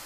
you